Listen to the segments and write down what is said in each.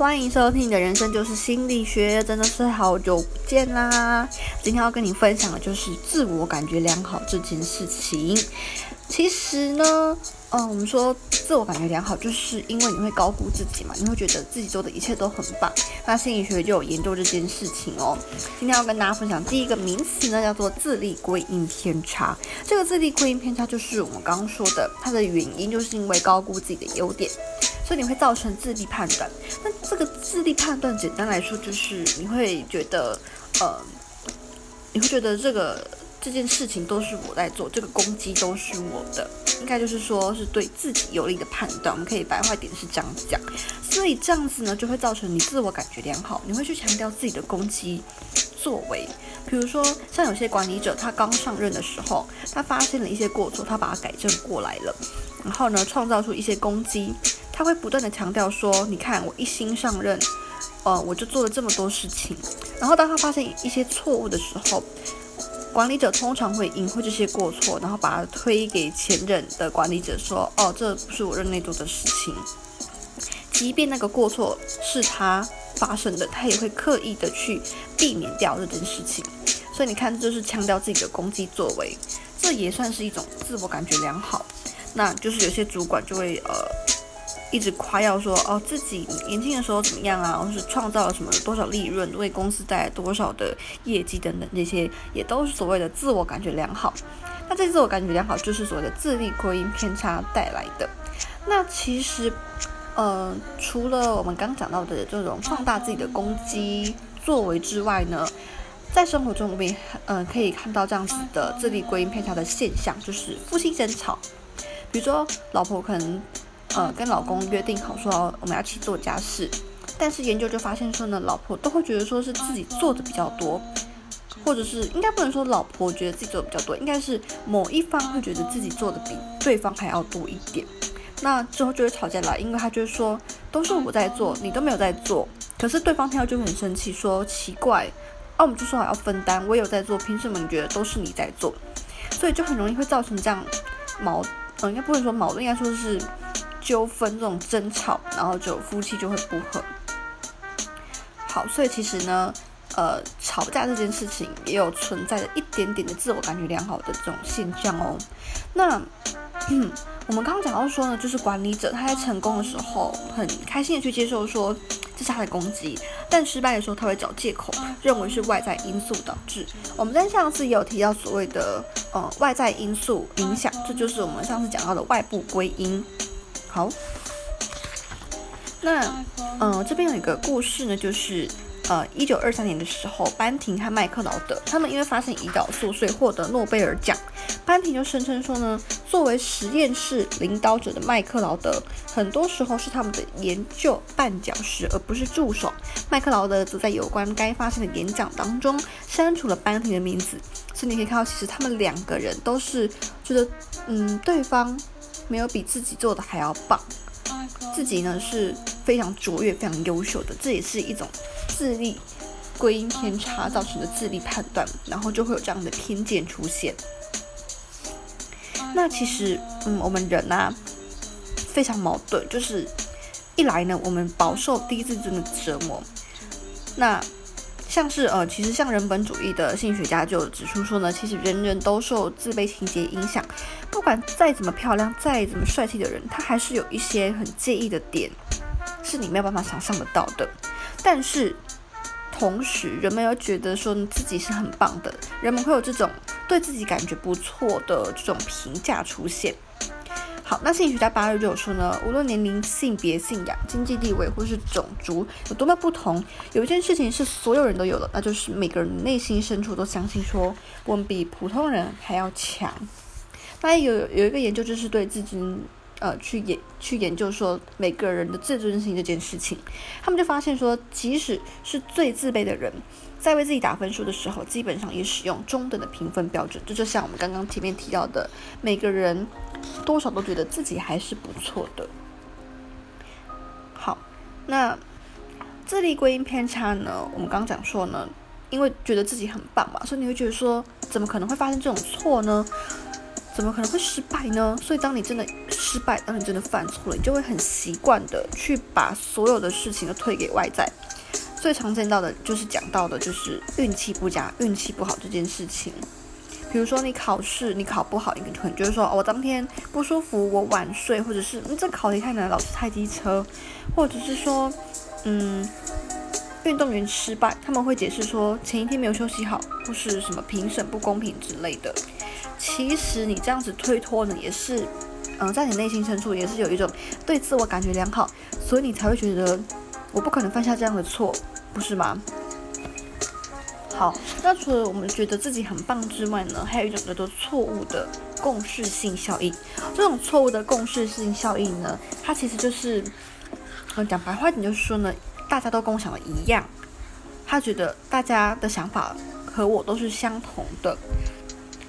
欢迎收听你的人生就是心理学，真的是好久见啦！今天要跟你分享的就是自我感觉良好这件事情。其实呢，嗯，我们说自我感觉良好，就是因为你会高估自己嘛，你会觉得自己做的一切都很棒。那心理学就有研究这件事情哦。今天要跟大家分享第一个名词呢，叫做自力归因偏差。这个自力归因偏差就是我们刚刚说的，它的原因就是因为高估自己的优点。所以你会造成自力判断，那这个自力判断，简单来说就是你会觉得，呃，你会觉得这个这件事情都是我在做，这个攻击都是我的，应该就是说是对自己有利的判断。我们可以白话点是这样讲，所以这样子呢，就会造成你自我感觉良好，你会去强调自己的攻击作为，比如说像有些管理者，他刚上任的时候，他发现了一些过错，他把它改正过来了，然后呢，创造出一些攻击。他会不断的强调说：“你看，我一新上任，呃，我就做了这么多事情。然后当他发现一些错误的时候，管理者通常会隐晦这些过错，然后把它推给前任的管理者说：‘哦，这不是我任内做的事情。’即便那个过错是他发生的，他也会刻意的去避免掉这件事情。所以你看，这就是强调自己的攻击作为，这也算是一种自我感觉良好。那就是有些主管就会呃。”一直夸耀说哦，自己年轻的时候怎么样啊，或是创造了什么多少利润，为公司带来多少的业绩等等，这些也都是所谓的自我感觉良好。那这自我感觉良好就是所谓的自力归因偏差带来的。那其实，呃，除了我们刚讲到的这种放大自己的攻击作为之外呢，在生活中我们也嗯可以看到这样子的自力归因偏差的现象，就是夫妻争吵，比如说老婆可能。呃，跟老公约定好说我们要一起做家事，但是研究就发现说呢，老婆都会觉得说是自己做的比较多，或者是应该不能说老婆觉得自己做的比较多，应该是某一方会觉得自己做的比对方还要多一点，那之后就会吵架了，因为他就是说都是我在做，你都没有在做，可是对方听到就很生气，说奇怪，啊我们就说好要分担，我也有在做，凭什么你觉得都是你在做？所以就很容易会造成这样矛，呃，应该不能说矛盾，应该说是。纠纷这种争吵，然后就夫妻就会不和。好，所以其实呢，呃，吵架这件事情也有存在着一点点的自我感觉良好的这种现象哦。那 我们刚刚讲到说呢，就是管理者他在成功的时候很开心的去接受说这是他的攻击，但失败的时候他会找借口，认为是外在因素导致。我们在上次也有提到所谓的呃外在因素影响，这就是我们上次讲到的外部归因。好，那嗯，这边有一个故事呢，就是呃，一九二三年的时候，班廷和麦克劳德他们因为发现胰岛素，所以获得诺贝尔奖。班廷就声称说呢，作为实验室领导者的麦克劳德，很多时候是他们的研究绊脚石，而不是助手。麦克劳德则在有关该发现的演讲当中删除了班廷的名字。所以你可以看到，其实他们两个人都是觉得，嗯，对方。没有比自己做的还要棒，自己呢是非常卓越、非常优秀的，这也是一种自力归因偏差造成的自力判断，然后就会有这样的偏见出现。那其实，嗯，我们人啊非常矛盾，就是一来呢，我们饱受低自尊的折磨，那。像是呃，其实像人本主义的心理学家就指出说呢，其实人人都受自卑情节影响，不管再怎么漂亮、再怎么帅气的人，他还是有一些很介意的点，是你没有办法想象得到的。但是同时，人们又觉得说你自己是很棒的，人们会有这种对自己感觉不错的这种评价出现。好，那心理学家八日就有说呢，无论年龄、性别、信仰、经济地位或是种族有多么不同，有一件事情是所有人都有的，那就是每个人内心深处都相信说，我们比普通人还要强。那有有一个研究就是对自尊，呃，去研去研究说每个人的自尊心这件事情，他们就发现说，即使是最自卑的人。在为自己打分数的时候，基本上也使用中等的评分标准。这就像我们刚刚前面提到的，每个人多少都觉得自己还是不错的。好，那自力归因偏差呢？我们刚刚讲说呢，因为觉得自己很棒嘛，所以你会觉得说，怎么可能会发生这种错呢？怎么可能会失败呢？所以当你真的失败，当你真的犯错了，你就会很习惯的去把所有的事情都推给外在。最常见到的就是讲到的就是运气不佳、运气不好这件事情。比如说你考试你考不好，你可能就是说我当天不舒服，我晚睡，或者是这考题太难，老师太机车，或者是说嗯运动员失败，他们会解释说前一天没有休息好，或是什么评审不公平之类的。其实你这样子推脱呢，也是，嗯，在你内心深处也是有一种对自我感觉良好，所以你才会觉得我不可能犯下这样的错，不是吗？好，那除了我们觉得自己很棒之外呢，还有一种叫做错误的共识性效应。这种错误的共识性效应呢，它其实就是，嗯，讲白话点就说呢，大家都共享的一样，他觉得大家的想法和我都是相同的。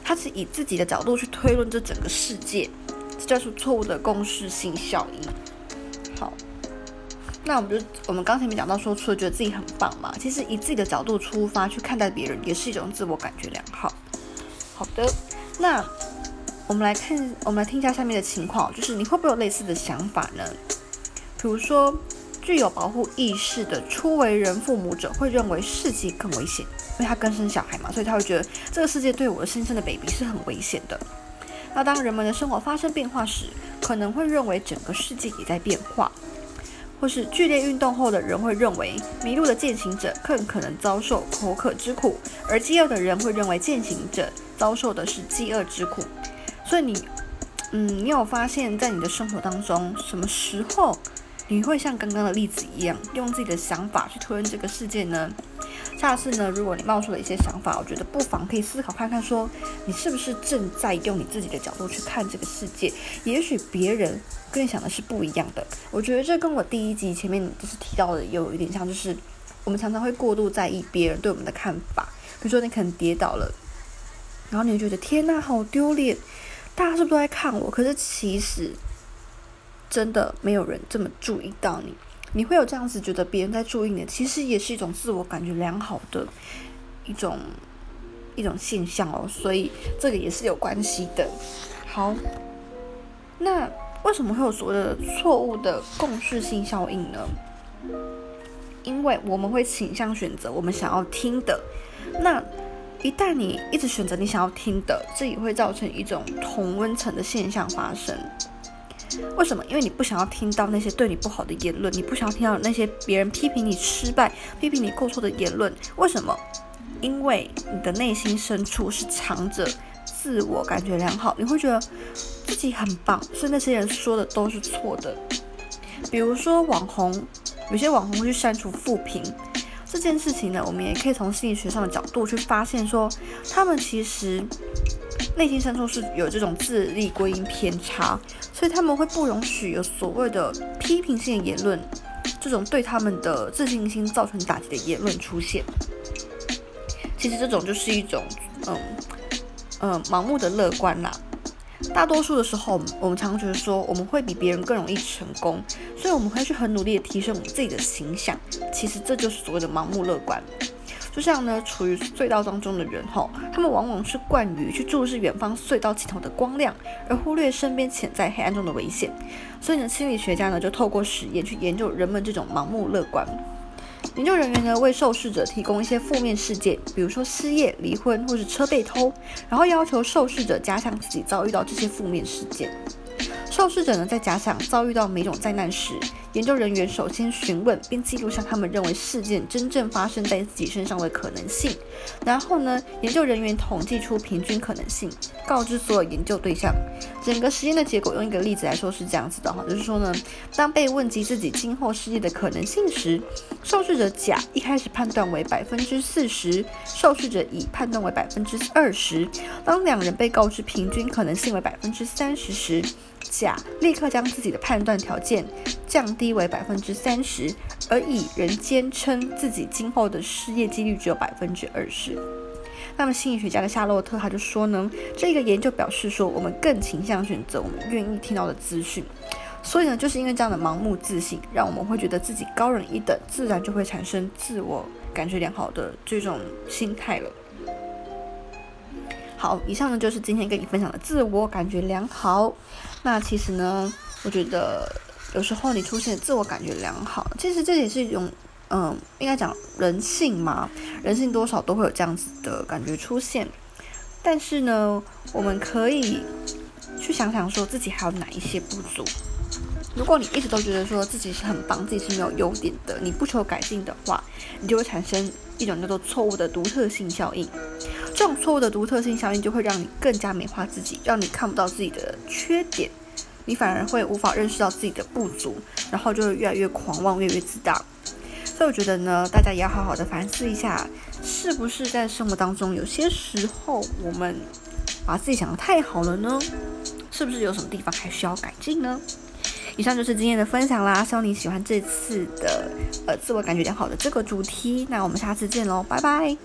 他是以自己的角度去推论这整个世界，这叫做错误的共识性效应。好，那我们就我们刚才没讲到说，除了觉得自己很棒嘛，其实以自己的角度出发去看待别人，也是一种自我感觉良好。好的，那我们来看，我们来听一下下面的情况，就是你会不会有类似的想法呢？比如说。具有保护意识的初为人父母者会认为世界更危险，因为他刚生小孩嘛，所以他会觉得这个世界对我的新生的 baby 是很危险的。那当人们的生活发生变化时，可能会认为整个世界也在变化，或是剧烈运动后的人会认为迷路的践行者更可能遭受口渴之苦，而饥饿的人会认为践行者遭受的是饥饿之苦。所以你，嗯，你有发现，在你的生活当中，什么时候？你会像刚刚的例子一样，用自己的想法去推论这个世界呢？下次呢，如果你冒出了一些想法，我觉得不妨可以思考看看，说你是不是正在用你自己的角度去看这个世界？也许别人跟你想的是不一样的。我觉得这跟我第一集前面就是提到的有一点像，就是我们常常会过度在意别人对我们的看法。比如说你可能跌倒了，然后你就觉得天呐，好丢脸，大家是不是都在看我？可是其实。真的没有人这么注意到你，你会有这样子觉得别人在注意你，其实也是一种自我感觉良好的一种一种现象哦，所以这个也是有关系的。好，那为什么会有所谓的错误的共识性效应呢？因为我们会倾向选择我们想要听的，那一旦你一直选择你想要听的，这也会造成一种同温层的现象发生。为什么？因为你不想要听到那些对你不好的言论，你不想要听到那些别人批评你失败、批评你过错的言论。为什么？因为你的内心深处是藏着自我感觉良好，你会觉得自己很棒，所以那些人说的都是错的。比如说网红，有些网红会去删除负评这件事情呢，我们也可以从心理学上的角度去发现，说他们其实。内心深处是有这种自立归因偏差，所以他们会不容许有所谓的批评性的言论，这种对他们的自信心造成打击的言论出现。其实这种就是一种，嗯嗯，盲目的乐观啦。大多数的时候，我们常常觉得说我们会比别人更容易成功，所以我们会去很努力的提升我们自己的形象。其实这就是所谓的盲目乐观。就像呢，处于隧道当中的人吼，他们往往是惯于去注视远方隧道尽头的光亮，而忽略身边潜在黑暗中的危险。所以呢，心理学家呢就透过实验去研究人们这种盲目乐观。研究人员呢为受试者提供一些负面事件，比如说失业、离婚或是车被偷，然后要求受试者加强自己遭遇到这些负面事件。受试者呢在假想遭遇到每种灾难时。研究人员首先询问并记录下他们认为事件真正发生在自己身上的可能性，然后呢，研究人员统计出平均可能性，告知所有研究对象。整个实验的结果用一个例子来说是这样子的哈，就是说呢，当被问及自己今后失业的可能性时，受试者甲一开始判断为百分之四十，受试者乙判断为百分之二十。当两人被告知平均可能性为百分之三十时，甲立刻将自己的判断条件降低为百分之三十，而乙仍坚称自己今后的失业几率只有百分之二十。那么心理学家的夏洛特他就说呢，这个研究表示说，我们更倾向选择我们愿意听到的资讯。所以呢，就是因为这样的盲目自信，让我们会觉得自己高人一等，自然就会产生自我感觉良好的这种心态了。好，以上呢就是今天跟你分享的自我感觉良好。那其实呢，我觉得有时候你出现自我感觉良好，其实这也是一种，嗯，应该讲人性嘛，人性多少都会有这样子的感觉出现。但是呢，我们可以去想想，说自己还有哪一些不足。如果你一直都觉得说自己是很棒，自己是没有优点的，你不求改进的话，你就会产生一种叫做错误的独特性效应。这种错误的独特性效应就会让你更加美化自己，让你看不到自己的缺点，你反而会无法认识到自己的不足，然后就会越来越狂妄，越来越自大。所以我觉得呢，大家也要好好的反思一下，是不是在生活当中有些时候我们把自己想的太好了呢？是不是有什么地方还需要改进呢？以上就是今天的分享啦，希望你喜欢这次的呃自我感觉良好的这个主题。那我们下次见喽，拜拜。